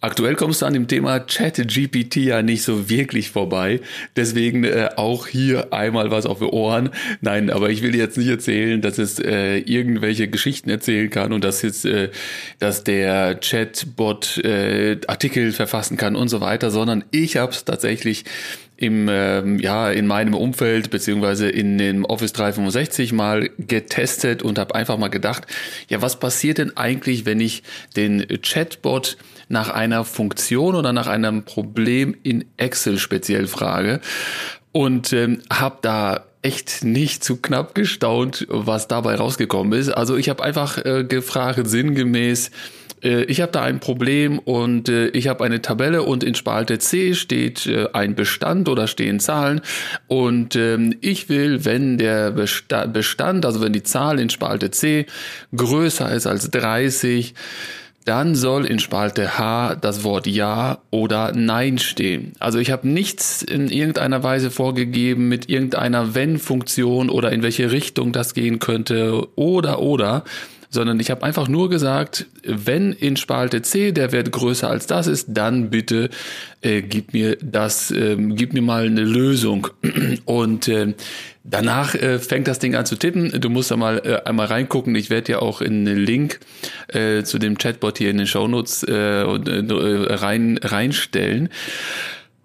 Aktuell kommst du an dem Thema Chat-GPT ja nicht so wirklich vorbei. Deswegen äh, auch hier einmal was auf die Ohren. Nein, aber ich will dir jetzt nicht erzählen, dass es äh, irgendwelche Geschichten erzählen kann und dass jetzt, äh, dass der Chatbot äh, Artikel verfassen kann und so weiter, sondern ich habe es tatsächlich im ähm, ja in meinem Umfeld beziehungsweise in dem Office 365 mal getestet und habe einfach mal gedacht, ja was passiert denn eigentlich, wenn ich den Chatbot nach einer Funktion oder nach einem Problem in Excel speziell frage? Und ähm, habe da echt nicht zu knapp gestaunt, was dabei rausgekommen ist. Also ich habe einfach äh, gefragt sinngemäß äh, ich habe da ein Problem und äh, ich habe eine Tabelle und in Spalte C steht äh, ein Bestand oder stehen Zahlen und ähm, ich will, wenn der Bestand, also wenn die Zahl in Spalte C größer ist als 30, dann soll in Spalte H das Wort Ja oder Nein stehen. Also ich habe nichts in irgendeiner Weise vorgegeben mit irgendeiner Wenn-Funktion oder in welche Richtung das gehen könnte oder oder, sondern ich habe einfach nur gesagt, wenn in Spalte C der Wert größer als das ist, dann bitte äh, gib mir das, äh, gib mir mal eine Lösung. Und äh, danach äh, fängt das Ding an zu tippen. Du musst da mal äh, einmal reingucken. Ich werde dir auch in den Link äh, zu dem Chatbot hier in den Shownotes äh, äh, rein reinstellen.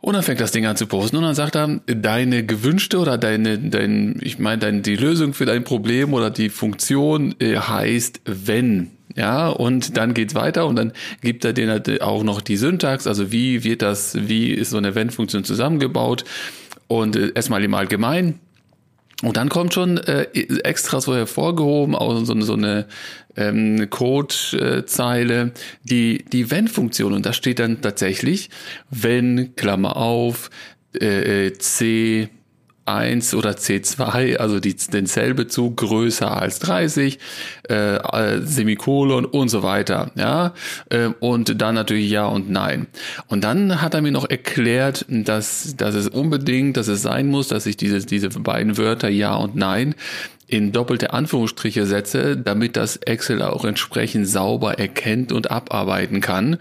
Und dann fängt das Ding an zu posten. Und dann sagt er, deine gewünschte oder deine, dein, ich meine, deine, die Lösung für dein Problem oder die Funktion äh, heißt wenn. Ja, und dann geht's weiter und dann gibt er dir auch noch die Syntax, also wie wird das, wie ist so eine Wenn-Funktion zusammengebaut? Und äh, erstmal im Allgemeinen und dann kommt schon äh, extra so hervorgehoben, auch so, so eine ähm, Code-Zeile, die, die Wenn-Funktion. Und da steht dann tatsächlich, wenn, Klammer auf, äh, äh C, 1 oder C2, also die, den Zellbezug größer als 30, äh, äh, Semikolon und so weiter, ja, äh, und dann natürlich Ja und Nein. Und dann hat er mir noch erklärt, dass, dass es unbedingt, dass es sein muss, dass ich diese, diese beiden Wörter Ja und Nein in doppelte Anführungsstriche setze, damit das Excel auch entsprechend sauber erkennt und abarbeiten kann.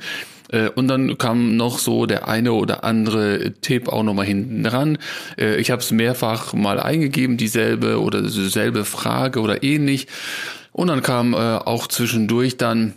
Äh, und dann kam noch so der eine oder andere Tipp auch nochmal hinten dran. Äh, ich habe es mehrfach mal eingegeben, dieselbe oder dieselbe Frage oder ähnlich. Und dann kam äh, auch zwischendurch dann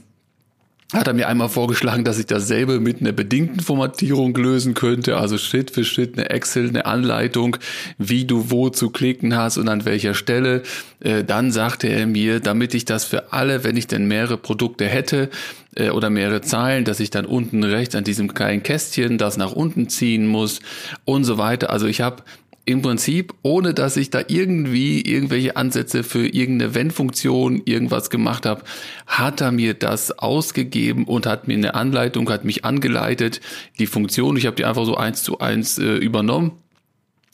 hat er mir einmal vorgeschlagen, dass ich dasselbe mit einer bedingten Formatierung lösen könnte, also Schritt für Schritt eine Excel, eine Anleitung, wie du wo zu klicken hast und an welcher Stelle. Äh, dann sagte er mir, damit ich das für alle, wenn ich denn mehrere Produkte hätte äh, oder mehrere Zeilen, dass ich dann unten rechts an diesem kleinen Kästchen das nach unten ziehen muss und so weiter. Also ich habe im Prinzip, ohne dass ich da irgendwie irgendwelche Ansätze für irgendeine Wenn-Funktion irgendwas gemacht habe, hat er mir das ausgegeben und hat mir eine Anleitung, hat mich angeleitet, die Funktion, ich habe die einfach so eins zu eins äh, übernommen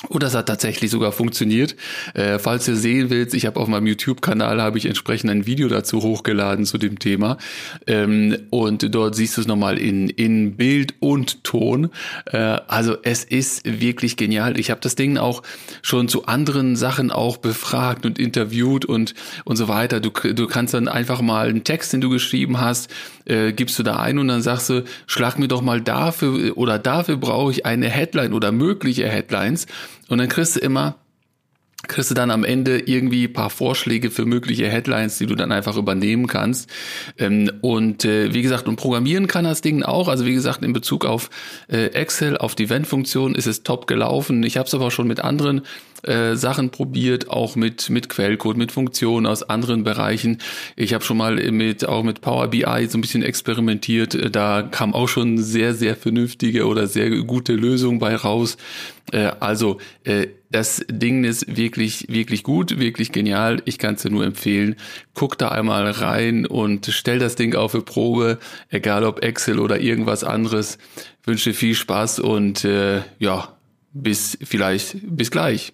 und das hat tatsächlich sogar funktioniert. Äh, falls ihr sehen willst, ich habe auf meinem YouTube-Kanal habe ich entsprechend ein Video dazu hochgeladen zu dem Thema. Ähm, und dort siehst du es nochmal in, in Bild und Ton. Äh, also es ist wirklich genial. Ich habe das Ding auch schon zu anderen Sachen auch befragt und interviewt und, und so weiter. Du, du kannst dann einfach mal einen Text, den du geschrieben hast, äh, gibst du da ein und dann sagst du, schlag mir doch mal dafür oder dafür brauche ich eine Headline oder mögliche Headlines. Und dann kriegst du immer, kriegst du dann am Ende irgendwie paar Vorschläge für mögliche Headlines, die du dann einfach übernehmen kannst. Ähm, und äh, wie gesagt, und programmieren kann das Ding auch. Also wie gesagt, in Bezug auf äh, Excel, auf die Wenn-Funktion ist es top gelaufen. Ich habe es aber schon mit anderen äh, Sachen probiert, auch mit mit Quellcode, mit Funktionen aus anderen Bereichen. Ich habe schon mal mit auch mit Power BI so ein bisschen experimentiert. Da kam auch schon sehr sehr vernünftige oder sehr gute Lösungen bei raus. Also das Ding ist wirklich wirklich gut, wirklich genial. Ich kann es dir nur empfehlen. Guck da einmal rein und stell das Ding auf für Probe, egal ob Excel oder irgendwas anderes. wünsche viel Spaß und äh, ja, bis vielleicht bis gleich.